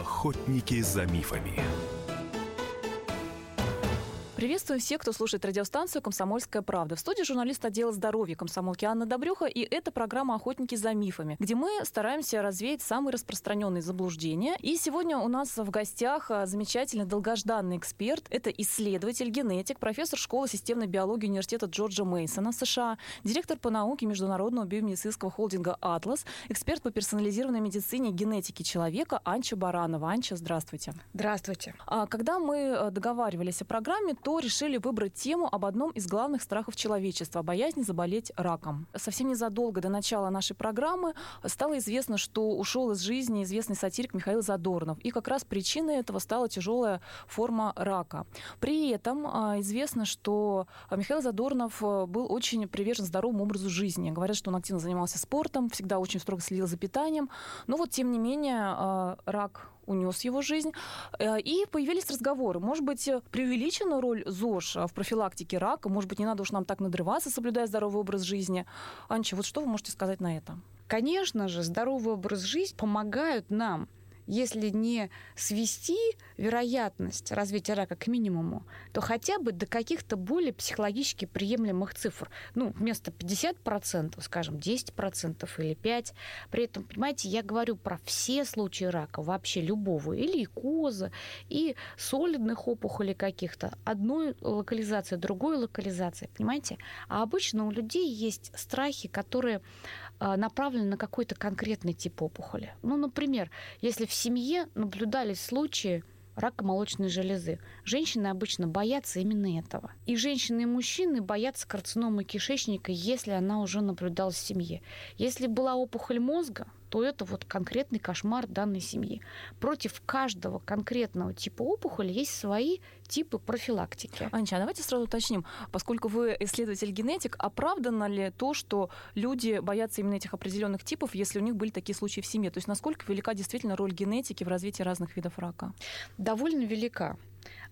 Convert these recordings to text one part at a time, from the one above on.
Охотники за мифами. Приветствую всех, кто слушает радиостанцию «Комсомольская правда». В студии журналист отдела здоровья комсомолки Анна Добрюха, и это программа «Охотники за мифами», где мы стараемся развеять самые распространенные заблуждения. И сегодня у нас в гостях а, замечательный долгожданный эксперт. Это исследователь, генетик, профессор школы системной биологии университета Джорджа Мейсона, США, директор по науке Международного биомедицинского холдинга «Атлас», эксперт по персонализированной медицине и генетике человека Анча Баранова. Анча, здравствуйте. Здравствуйте. А, когда мы а, договаривались о программе, то решили выбрать тему об одном из главных страхов человечества – боязни заболеть раком. Совсем незадолго до начала нашей программы стало известно, что ушел из жизни известный сатирик Михаил Задорнов. И как раз причиной этого стала тяжелая форма рака. При этом а, известно, что Михаил Задорнов а, был очень привержен здоровому образу жизни. Говорят, что он активно занимался спортом, всегда очень строго следил за питанием. Но вот, тем не менее, а, рак унес его жизнь. Э, и появились разговоры. Может быть, преувеличена роль ЗОЖ в профилактике рака? Может быть, не надо уж нам так надрываться, соблюдая здоровый образ жизни? Анча, вот что вы можете сказать на это? Конечно же, здоровый образ жизни помогают нам если не свести вероятность развития рака к минимуму, то хотя бы до каких-то более психологически приемлемых цифр. Ну, вместо 50%, скажем, 10% или 5%. При этом, понимаете, я говорю про все случаи рака, вообще любого, или и коза, и солидных опухолей каких-то. Одной локализации, другой локализации, понимаете? А обычно у людей есть страхи, которые а, направлены на какой-то конкретный тип опухоли. Ну, например, если в семье наблюдались случаи рака молочной железы. Женщины обычно боятся именно этого. И женщины и мужчины боятся карциномы кишечника, если она уже наблюдалась в семье. Если была опухоль мозга, то это вот конкретный кошмар данной семьи. Против каждого конкретного типа опухоли есть свои типы профилактики. Анча, а давайте сразу уточним, поскольку вы исследователь-генетик, оправдано ли то, что люди боятся именно этих определенных типов, если у них были такие случаи в семье? То есть насколько велика действительно роль генетики в развитии разных видов рака? Довольно велика.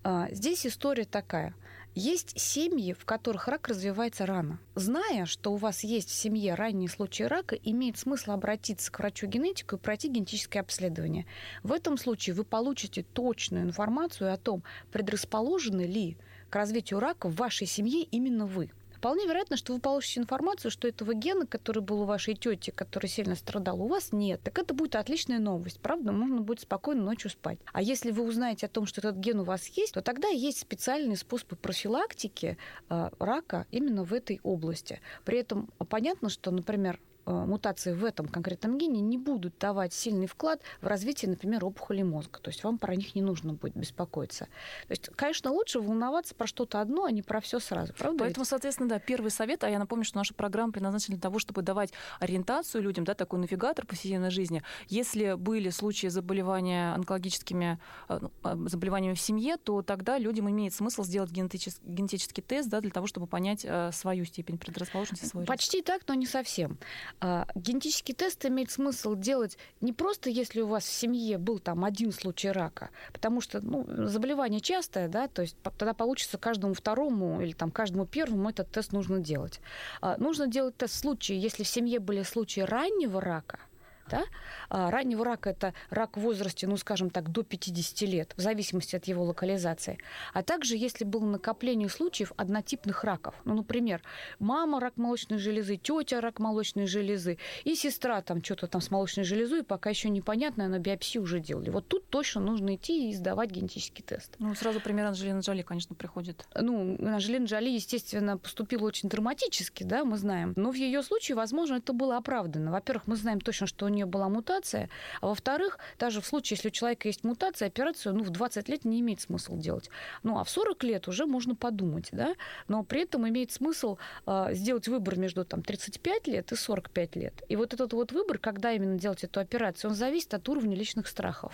А, здесь история такая. Есть семьи, в которых рак развивается рано. Зная, что у вас есть в семье ранние случаи рака, имеет смысл обратиться к врачу-генетику и пройти генетическое обследование. В этом случае вы получите точную информацию о том, предрасположены ли к развитию рака в вашей семье именно вы. Вполне вероятно, что вы получите информацию, что этого гена, который был у вашей тети, который сильно страдал, у вас нет. Так это будет отличная новость. Правда, можно будет спокойно ночью спать. А если вы узнаете о том, что этот ген у вас есть, то тогда есть специальные способы профилактики э, рака именно в этой области. При этом понятно, что, например, мутации в этом конкретном гене не будут давать сильный вклад в развитие, например, опухоли мозга. То есть вам про них не нужно будет беспокоиться. То есть, конечно, лучше волноваться про что-то одно, а не про все сразу. Правда? Поэтому, ведь? соответственно, да, первый совет, а я напомню, что наша программа предназначена для того, чтобы давать ориентацию людям, да, такой навигатор повседневной жизни. Если были случаи заболевания онкологическими э, ну, э, заболеваниями в семье, то тогда людям имеет смысл сделать генетический, генетический тест да, для того, чтобы понять свою степень предрасположенности. Свой Почти риск. так, но не совсем. А, генетический тест имеет смысл делать не просто, если у вас в семье был там один случай рака, потому что ну, заболевание частое, да, то есть тогда получится каждому второму или там каждому первому этот тест нужно делать. А, нужно делать тест в случае, если в семье были случаи раннего рака – да? А раннего рака – это рак в возрасте, ну, скажем так, до 50 лет, в зависимости от его локализации. А также, если было накопление случаев однотипных раков. Ну, например, мама – рак молочной железы, тетя – рак молочной железы, и сестра там что-то там с молочной железой, пока еще непонятно, на биопсию уже делали. Вот тут точно нужно идти и сдавать генетический тест. Ну, сразу пример Анжелины Джоли, конечно, приходит. Ну, Анжелина Джоли, естественно, поступила очень драматически, да, мы знаем. Но в ее случае, возможно, это было оправдано. Во-первых, мы знаем точно, что у нее была мутация, а во-вторых, даже в случае, если у человека есть мутация, операцию ну, в 20 лет не имеет смысла делать. Ну, а в 40 лет уже можно подумать, да, но при этом имеет смысл э, сделать выбор между там, 35 лет и 45 лет. И вот этот вот выбор, когда именно делать эту операцию, он зависит от уровня личных страхов.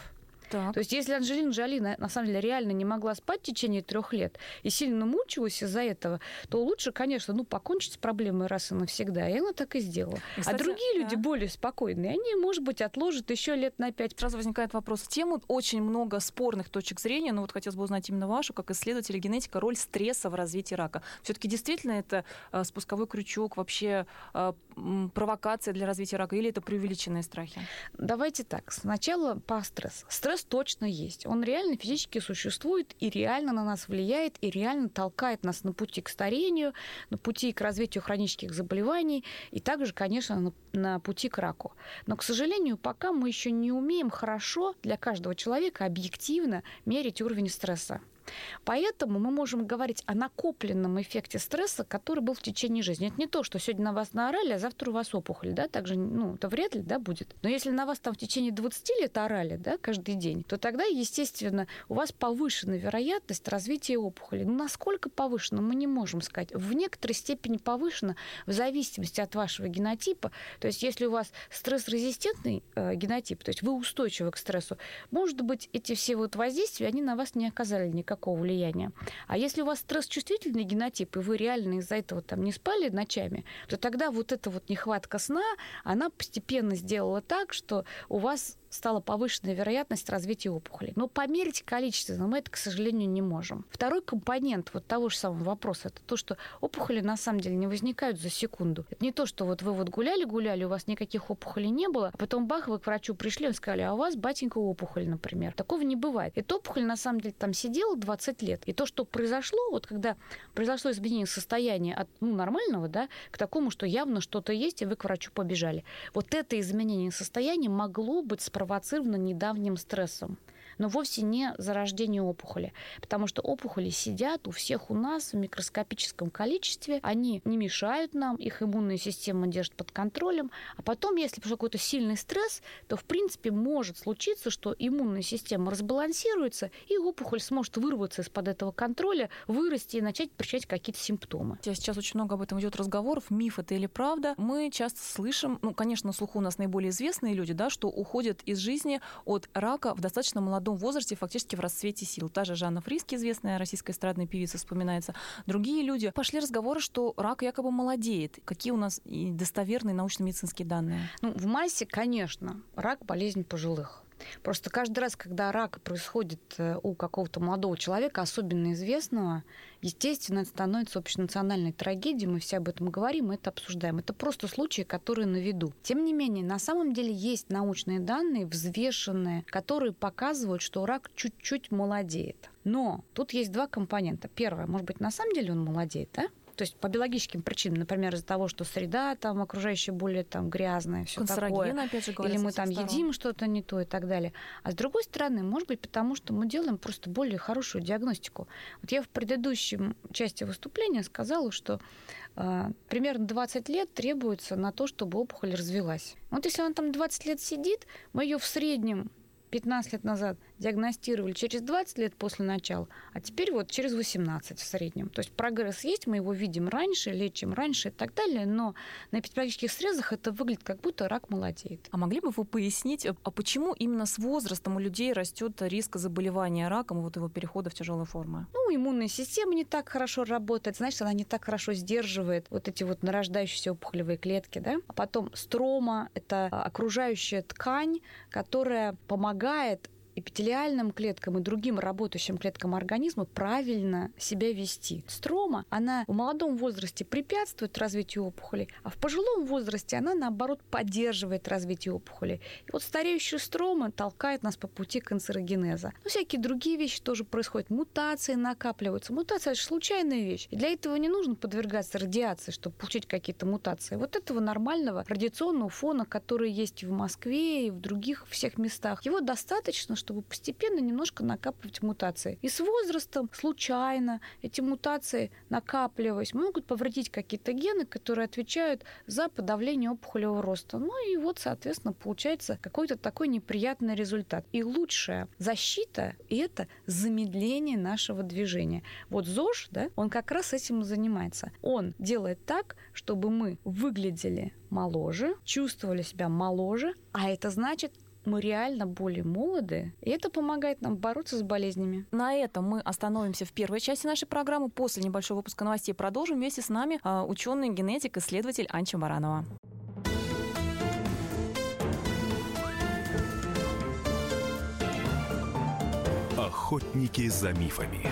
Так. То есть, если Анжелина Джоли на, на самом деле реально не могла спать в течение трех лет и сильно мучилась из-за этого, то лучше, конечно, ну, покончить с проблемой раз и навсегда. И она так и сделала. И, кстати, а другие да. люди более спокойные, они, может быть, отложат еще лет на пять. Сразу возникает вопрос в тему. Очень много спорных точек зрения, но вот хотелось бы узнать именно вашу, как исследователя генетика, роль стресса в развитии рака. Все-таки действительно это э, спусковой крючок, вообще э, провокация для развития рака, или это преувеличенные страхи? Давайте так. Сначала по стрессу. Стресс стресс точно есть. Он реально физически существует и реально на нас влияет, и реально толкает нас на пути к старению, на пути к развитию хронических заболеваний, и также, конечно, на, на пути к раку. Но, к сожалению, пока мы еще не умеем хорошо для каждого человека объективно мерить уровень стресса. Поэтому мы можем говорить о накопленном эффекте стресса, который был в течение жизни. Это не то, что сегодня на вас наорали, а завтра у вас опухоль, да, также, ну, это вряд ли, да, будет. Но если на вас там в течение 20 лет орали, да, каждый день, то тогда, естественно, у вас повышена вероятность развития опухоли. Но насколько повышена, мы не можем сказать. В некоторой степени повышена в зависимости от вашего генотипа. То есть, если у вас стресс-резистентный э, генотип, то есть вы устойчивы к стрессу, может быть, эти все вот воздействия, они на вас не оказали никакого никакого влияния. А если у вас стресс-чувствительный генотип, и вы реально из-за этого там не спали ночами, то тогда вот эта вот нехватка сна, она постепенно сделала так, что у вас стала повышенная вероятность развития опухоли. Но померить количественно мы это, к сожалению, не можем. Второй компонент вот того же самого вопроса, это то, что опухоли на самом деле не возникают за секунду. Это не то, что вот вы вот гуляли-гуляли, у вас никаких опухолей не было, а потом бах, вы к врачу пришли, и сказали, а у вас, батенька, опухоль, например. Такого не бывает. Эта опухоль, на самом деле, там сидела 20 лет. И то, что произошло, вот когда произошло изменение состояния от ну, нормального, да, к такому, что явно что-то есть, и вы к врачу побежали. Вот это изменение состояния могло быть спровоцировано недавним стрессом но вовсе не зарождение опухоли, потому что опухоли сидят у всех у нас в микроскопическом количестве, они не мешают нам, их иммунная система держит под контролем, а потом, если пошел какой-то сильный стресс, то, в принципе, может случиться, что иммунная система разбалансируется, и опухоль сможет вырваться из-под этого контроля, вырасти и начать причинять какие-то симптомы. Сейчас очень много об этом идет разговоров, миф это или правда. Мы часто слышим, ну, конечно, на слуху у нас наиболее известные люди, да, что уходят из жизни от рака в достаточно молодом молодом возрасте, фактически в расцвете сил. Та же Жанна Фриски, известная российская эстрадная певица, вспоминается. Другие люди. Пошли разговоры, что рак якобы молодеет. Какие у нас достоверные научно-медицинские данные? Ну, в массе, конечно, рак – болезнь пожилых. Просто каждый раз, когда рак происходит э, у какого-то молодого человека, особенно известного, естественно, это становится общенациональной трагедией, мы все об этом говорим, мы это обсуждаем. Это просто случаи, которые на виду. Тем не менее, на самом деле есть научные данные, взвешенные, которые показывают, что рак чуть-чуть молодеет. Но тут есть два компонента. Первое, может быть, на самом деле он молодеет, да? То есть по биологическим причинам, например, из-за того, что среда там окружающая более там грязная, все такое. опять же, Или мы там сторон. едим что-то не то и так далее. А с другой стороны, может быть, потому что мы делаем просто более хорошую диагностику. Вот я в предыдущем части выступления сказала, что э, примерно 20 лет требуется на то, чтобы опухоль развилась. Вот если она там 20 лет сидит, мы ее в среднем 15 лет назад диагностировали через 20 лет после начала, а теперь вот через 18 в среднем. То есть прогресс есть, мы его видим раньше, лечим раньше и так далее, но на эпидемиологических срезах это выглядит как будто рак молодеет. А могли бы вы пояснить, а почему именно с возрастом у людей растет риск заболевания раком, вот его перехода в тяжелые формы? Ну, иммунная система не так хорошо работает, значит, она не так хорошо сдерживает вот эти вот нарождающиеся опухолевые клетки, да? А потом строма — это окружающая ткань, которая помогает эпителиальным клеткам и другим работающим клеткам организма правильно себя вести. Строма, она в молодом возрасте препятствует развитию опухоли, а в пожилом возрасте она, наоборот, поддерживает развитие опухоли. И вот стареющая строма толкает нас по пути канцерогенеза. Но всякие другие вещи тоже происходят. Мутации накапливаются. Мутация – это же случайная вещь. И для этого не нужно подвергаться радиации, чтобы получить какие-то мутации. Вот этого нормального радиационного фона, который есть в Москве, и в других всех местах, его достаточно, чтобы чтобы постепенно немножко накапливать мутации. И с возрастом случайно эти мутации, накапливаясь, могут повредить какие-то гены, которые отвечают за подавление опухолевого роста. Ну и вот, соответственно, получается какой-то такой неприятный результат. И лучшая защита – это замедление нашего движения. Вот ЗОЖ, да, он как раз этим и занимается. Он делает так, чтобы мы выглядели моложе, чувствовали себя моложе, а это значит мы реально более молоды, и это помогает нам бороться с болезнями. На этом мы остановимся в первой части нашей программы. После небольшого выпуска новостей продолжим вместе с нами а, ученый генетик, исследователь Анча Баранова. Охотники за мифами.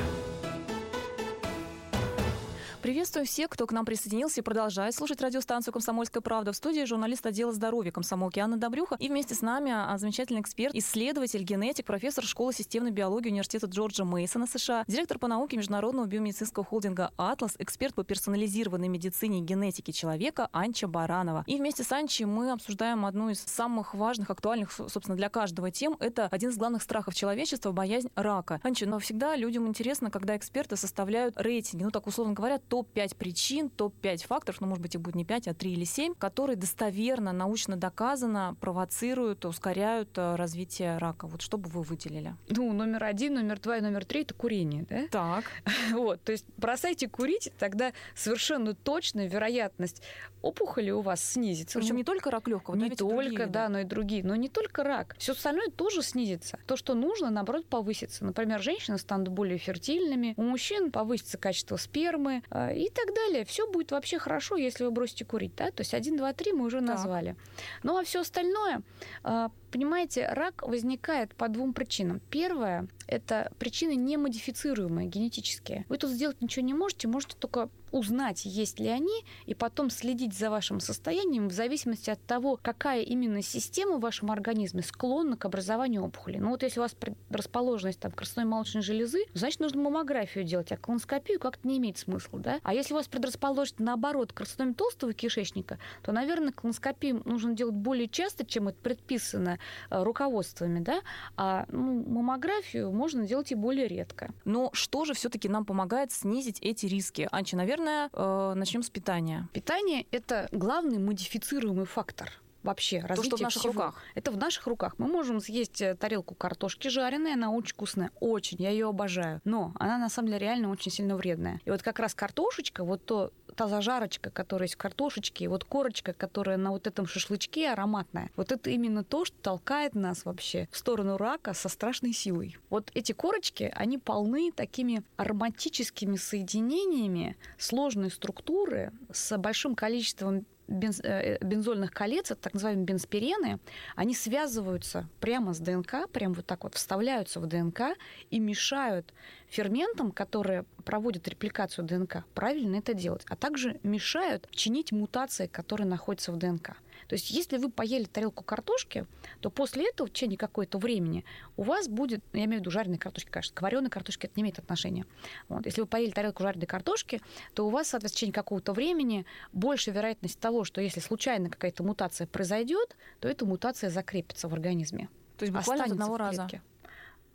Приветствую всех, кто к нам присоединился и продолжает слушать радиостанцию «Комсомольская правда». В студии журналист отдела здоровья комсомолки Анна Добрюха. И вместе с нами а, замечательный эксперт, исследователь, генетик, профессор школы системной биологии Университета Джорджа Мейсона США, директор по науке Международного биомедицинского холдинга «Атлас», эксперт по персонализированной медицине и генетике человека Анча Баранова. И вместе с Анчей мы обсуждаем одну из самых важных, актуальных, собственно, для каждого тем. Это один из главных страхов человечества – боязнь рака. Анча, но всегда людям интересно, когда эксперты составляют рейтинги, ну так условно говоря, топ-5 причин, топ-5 факторов, ну, может быть, их будет не 5, а 3 или 7, которые достоверно, научно доказано провоцируют, ускоряют э, развитие рака. Вот что бы вы выделили? Ну, номер один, номер два и номер три – это курение, да? Так. Вот, то есть бросайте курить, тогда совершенно точно вероятность опухоли у вас снизится. Причем ну, не только рак легкого, не только, другие, да, но и другие. Но не только рак. Все остальное тоже снизится. То, что нужно, наоборот, повысится. Например, женщины станут более фертильными, у мужчин повысится качество спермы, и так далее. Все будет вообще хорошо, если вы бросите курить. Да? То есть 1, 2, 3 мы уже так. назвали. Ну а все остальное, а, понимаете, рак возникает по двум причинам. Первое – это причины немодифицируемые генетические. Вы тут сделать ничего не можете, можете только узнать, есть ли они, и потом следить за вашим состоянием в зависимости от того, какая именно система в вашем организме склонна к образованию опухоли. Ну вот если у вас расположенность там красной молочной железы, значит, нужно маммографию делать, а колоноскопию как-то не имеет смысла, да? А если у вас предрасположенность наоборот к толстого кишечника, то, наверное, колоноскопию нужно делать более часто, чем это предписано руководствами, да? А ну, маммографию можно делать и более редко. Но что же все-таки нам помогает снизить эти риски? Анчи, наверное, э, начнем с питания. Питание – это главный модифицируемый фактор вообще То, что в наших всего. руках. Это в наших руках. Мы можем съесть э, тарелку картошки жареной, она очень вкусная, очень, я ее обожаю. Но она на самом деле реально очень сильно вредная. И вот как раз картошечка, вот то та зажарочка, которая есть в картошечке, и вот корочка, которая на вот этом шашлычке ароматная, вот это именно то, что толкает нас вообще в сторону рака со страшной силой. Вот эти корочки, они полны такими ароматическими соединениями сложной структуры с большим количеством бенз, э, бензольных колец, это так называемые бенспирены, они связываются прямо с ДНК, прямо вот так вот вставляются в ДНК и мешают ферментам, которые проводят репликацию ДНК, правильно это делать, а также мешают чинить мутации, которые находятся в ДНК. То есть если вы поели тарелку картошки, то после этого в течение какое-то времени у вас будет, я имею в виду жареной картошки, конечно, к вареной картошке это не имеет отношения. Вот. Если вы поели тарелку жареной картошки, то у вас, соответственно, в течение какого-то времени больше вероятность того, что если случайно какая-то мутация произойдет, то эта мутация закрепится в организме. То есть буквально одного раза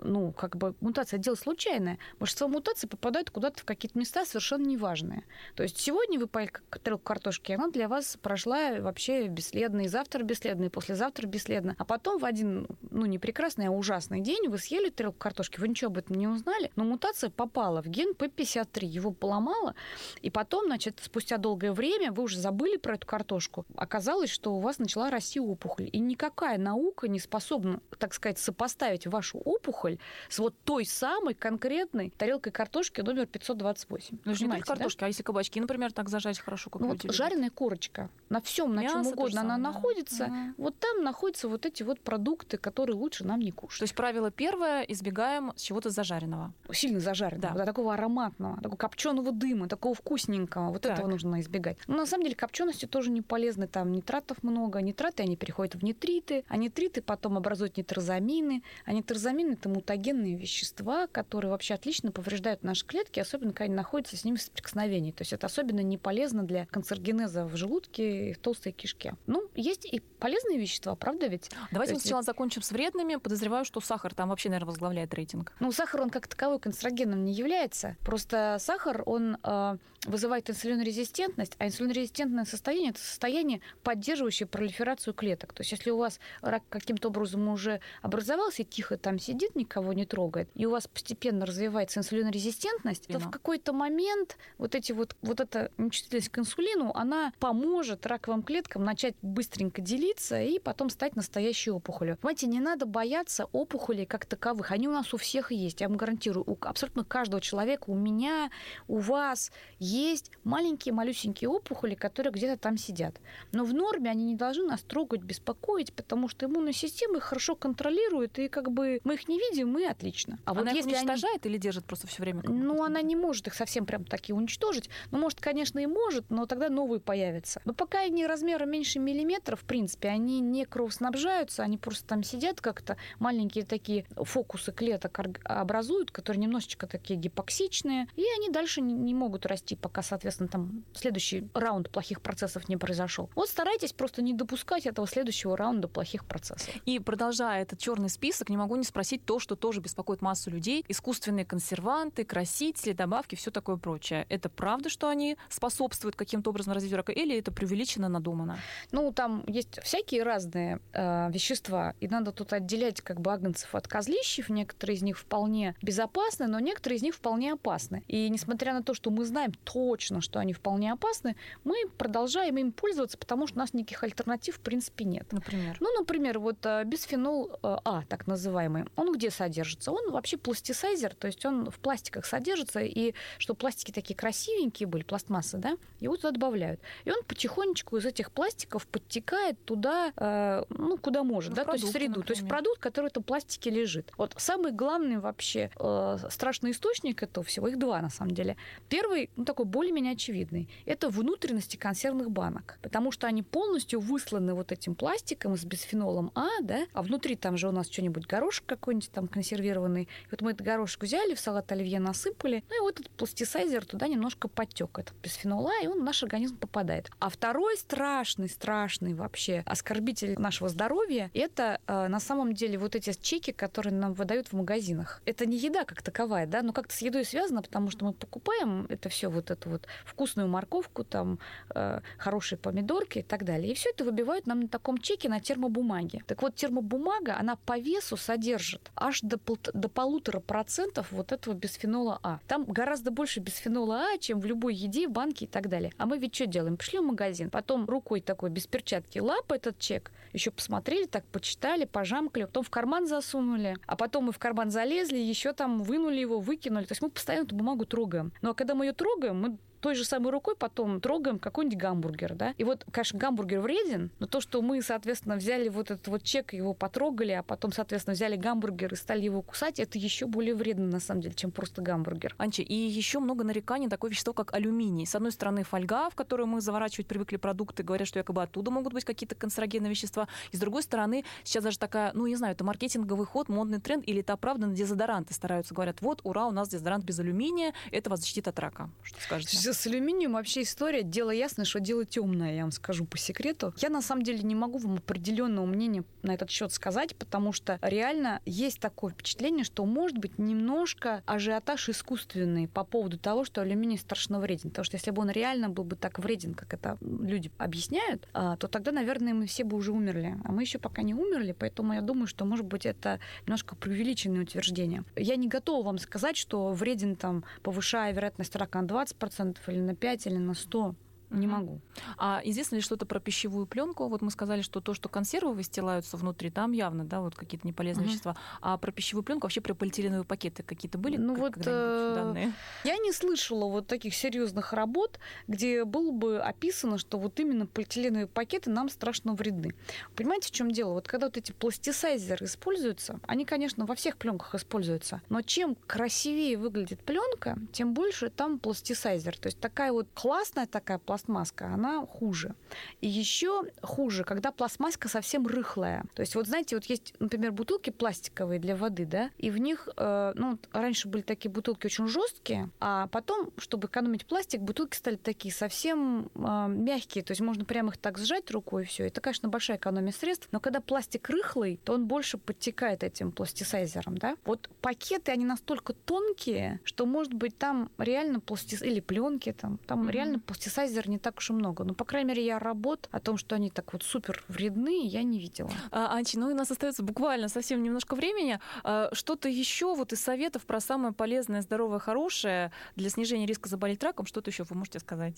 ну, как бы мутация дело случайное. Большинство мутаций попадают куда-то в какие-то места совершенно неважные. То есть сегодня вы поели тарелку картошки, она для вас прошла вообще бесследно, и завтра бесследно, и послезавтра бесследно. А потом в один, ну, не прекрасный, а ужасный день вы съели тарелку картошки, вы ничего об этом не узнали, но мутация попала в ген P53, его поломала, и потом, значит, спустя долгое время вы уже забыли про эту картошку. Оказалось, что у вас начала расти опухоль. И никакая наука не способна, так сказать, сопоставить вашу опухоль опухоль с вот той самой конкретной тарелкой картошки номер 528. Ну, не только картошки, да? а если кабачки, например, так зажарить хорошо, как ну, вот жареная курочка. На всем, на чем угодно она находится. Угу. Вот там находятся вот эти вот продукты, которые лучше нам не кушать. То есть правило первое, избегаем чего-то зажаренного. Сильно зажаренного, да. да, такого ароматного, такого копченого дыма, такого вкусненького. Вот так. этого нужно избегать. Но на самом деле копчености тоже не полезны. Там нитратов много. Нитраты, они переходят в нитриты, а нитриты потом образуют нитрозамины. А нитрозамины это мутагенные вещества, которые вообще отлично повреждают наши клетки, особенно когда они находятся с ними в соприкосновении. То есть это особенно не полезно для канцерогенеза в желудке и в толстой кишке. Ну, есть и полезные вещества, правда ведь? Давайте мы сначала закончим с вредными. Подозреваю, что сахар там вообще, наверное, возглавляет рейтинг. Ну, сахар, он как таковой канцерогеном не является. Просто сахар, он э, вызывает инсулинорезистентность, а инсулинорезистентное состояние – это состояние, поддерживающее пролиферацию клеток. То есть если у вас рак каким-то образом уже образовался, тихо там сидит, никого не трогает, и у вас постепенно развивается инсулинорезистентность, то в какой-то момент вот, эти вот, вот эта нечувствительность к инсулину, она поможет раковым клеткам начать быстренько делиться и потом стать настоящей опухолью. Понимаете, не надо бояться опухолей как таковых. Они у нас у всех есть, я вам гарантирую. У абсолютно каждого человека, у меня, у вас есть маленькие, малюсенькие опухоли, которые где-то там сидят. Но в норме они не должны нас трогать, беспокоить, потому что иммунная система их хорошо контролирует, и как бы мы их не видим, мы отлично. А она вот если уничтожает они... или держит просто все время? Ну, она не может их совсем прям таки уничтожить. Ну, может, конечно, и может, но тогда новые появятся. Но пока они размером меньше миллиметра, в принципе, они не кровоснабжаются, они просто там сидят как-то, маленькие такие фокусы клеток образуют, которые немножечко такие гипоксичные, и они дальше не могут расти, пока, соответственно, там следующий раунд плохих процессов не произошел. Вот старайтесь просто не допускать этого следующего раунда плохих процессов. И продолжая этот черный список, не могу не спросить то, что тоже беспокоит массу людей. Искусственные консерванты, красители, добавки, все такое прочее. Это правда, что они способствуют каким-то образом развитию рака, или это преувеличено, надумано? Ну, там есть всякие разные э, вещества, и надо тут отделять как бы агнцев от козлищев. Некоторые из них вполне безопасны, но некоторые из них вполне опасны. И несмотря на то, что мы знаем точно, что они вполне опасны, мы продолжаем им пользоваться, потому что у нас никаких альтернатив в принципе нет. Например? Ну, например, вот э, бисфенол э, А, так называемый, он где содержится? Он вообще пластисайзер, то есть он в пластиках содержится, и что пластики такие красивенькие были, пластмассы, да, его туда добавляют. И он потихонечку из этих пластиков подтекает туда, э, ну, куда может, ну, да, продукты, то есть в среду. Например. То есть продукт, который в этом пластике лежит. Вот самый главный вообще э, страшный источник этого всего, их два на самом деле. Первый, ну, такой более-менее очевидный, это внутренности консервных банок, потому что они полностью высланы вот этим пластиком с бисфенолом А, да, а внутри там же у нас что-нибудь горошек какой-нибудь там консервированный. И вот мы этот горошек взяли, в салат оливье насыпали, ну и вот этот пластисайзер туда немножко подтек этот бисфенол А, и он в наш организм попадает. А второй страшный, страшный вообще оскорбитель нашего здоровья, это э, на самом деле вот эти чеки, которые нам выдают в магазинах. Это не еда как таковая, да, но как-то с едой связано, потому что мы покупаем это все вот эту вот вкусную морковку, там э, хорошие помидорки и так далее. И все это выбивают нам на таком чеке на термобумаге. Так вот, термобумага, она по весу содержит аж до, пол, до полутора процентов вот этого бисфенола А. Там гораздо больше бисфенола А, чем в любой еде, банке и так далее. А мы ведь что делаем? Пришли в магазин, потом рукой такой без перчатки лап этот чек, еще посмотрели, так почитали, пожамкали, потом в карман засунули, а потом мы в карман залезли, еще там вынули его, выкинули. То есть мы постоянно эту бумагу трогаем. Ну а когда мы ее трогаем, мы той же самой рукой потом трогаем какой-нибудь гамбургер, да. И вот, конечно, гамбургер вреден, но то, что мы, соответственно, взяли вот этот вот чек, его потрогали, а потом, соответственно, взяли гамбургер и стали его кусать, это еще более вредно, на самом деле, чем просто гамбургер. Анчи, и еще много нареканий такое вещество, как алюминий. С одной стороны, фольга, в которую мы заворачивать привыкли продукты, говорят, что якобы оттуда могут быть какие-то канцерогенные вещества. И с другой стороны, сейчас даже такая, ну, не знаю, это маркетинговый ход, модный тренд, или это правда на дезодоранты стараются, говорят, вот, ура, у нас дезодорант без алюминия, это вас защитит от рака. Что скажете? С алюминием вообще история, дело ясное, что дело темное, я вам скажу по секрету. Я на самом деле не могу вам определенного мнения на этот счет сказать, потому что реально есть такое впечатление, что может быть немножко ажиотаж искусственный по поводу того, что алюминий страшно вреден. Потому что если бы он реально был бы так вреден, как это люди объясняют, а, то тогда, наверное, мы все бы уже умерли. А мы еще пока не умерли, поэтому я думаю, что, может быть, это немножко преувеличенное утверждение. Я не готова вам сказать, что вреден там, повышая вероятность рака на 20% или на 5 или на 100 не могу. А известно ли что-то про пищевую пленку? Вот мы сказали, что то, что консервы выстилаются внутри, там явно, да, вот какие-то неполезные угу. вещества. А про пищевую пленку вообще про полиэтиленовые пакеты какие-то были? Ну вот э, данные? Я не слышала вот таких серьезных работ, где было бы описано, что вот именно полиэтиленовые пакеты нам страшно вредны. Понимаете, в чем дело? Вот когда вот эти пластисайзеры используются, они, конечно, во всех пленках используются, но чем красивее выглядит пленка, тем больше там пластисайзер. То есть такая вот классная такая пластмасса пластмасска, она хуже. И еще хуже, когда пластмасска совсем рыхлая. То есть вот знаете, вот есть, например, бутылки пластиковые для воды, да, и в них, э, ну, раньше были такие бутылки очень жесткие, а потом, чтобы экономить пластик, бутылки стали такие совсем э, мягкие, то есть можно прямо их так сжать рукой и все. Это, конечно, большая экономия средств, но когда пластик рыхлый, то он больше подтекает этим пластисайзером, да. Вот пакеты, они настолько тонкие, что, может быть, там реально пластис... или пленки, там, там mm-hmm. реально пластисайзер не так уж и много. Но, по крайней мере, я работ о том, что они так вот супер вредны, я не видела. А, Анчи, ну у нас остается буквально совсем немножко времени. А, что-то еще вот из советов про самое полезное, здоровое, хорошее для снижения риска заболеть раком, что-то еще вы можете сказать?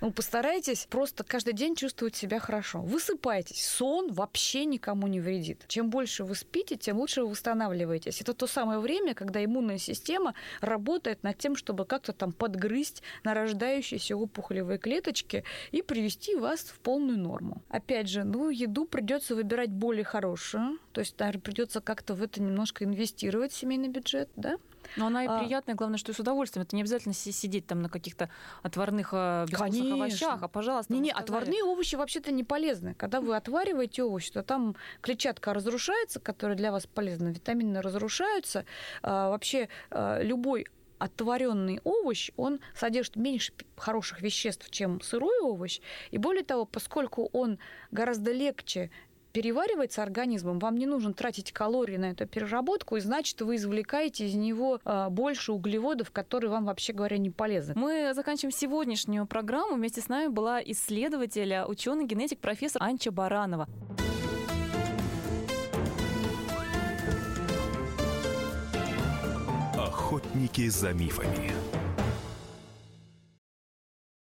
Ну, постарайтесь просто каждый день чувствовать себя хорошо. Высыпайтесь. Сон вообще никому не вредит. Чем больше вы спите, тем лучше вы восстанавливаетесь. Это то самое время, когда иммунная система работает над тем, чтобы как-то там подгрызть нарождающиеся опухолевые клеточки и привести вас в полную норму. Опять же, ну, еду придется выбирать более хорошую, то есть, наверное, придется как-то в это немножко инвестировать в семейный бюджет, да? Но она и а... приятная, главное, что и с удовольствием. Это не обязательно сидеть там на каких-то отварных безвкусных овощах, а пожалуйста. Не-не, отварные овощи вообще-то не полезны. Когда вы отвариваете овощи, то там клетчатка разрушается, которая для вас полезна, витамины разрушаются. А, вообще а, любой оттворенный овощ, он содержит меньше хороших веществ, чем сырой овощ. И более того, поскольку он гораздо легче переваривается организмом, вам не нужно тратить калории на эту переработку, и значит, вы извлекаете из него а, больше углеводов, которые вам, вообще говоря, не полезны. Мы заканчиваем сегодняшнюю программу. Вместе с нами была исследователь, ученый, генетик, профессор Анча Баранова. Охотники за мифами.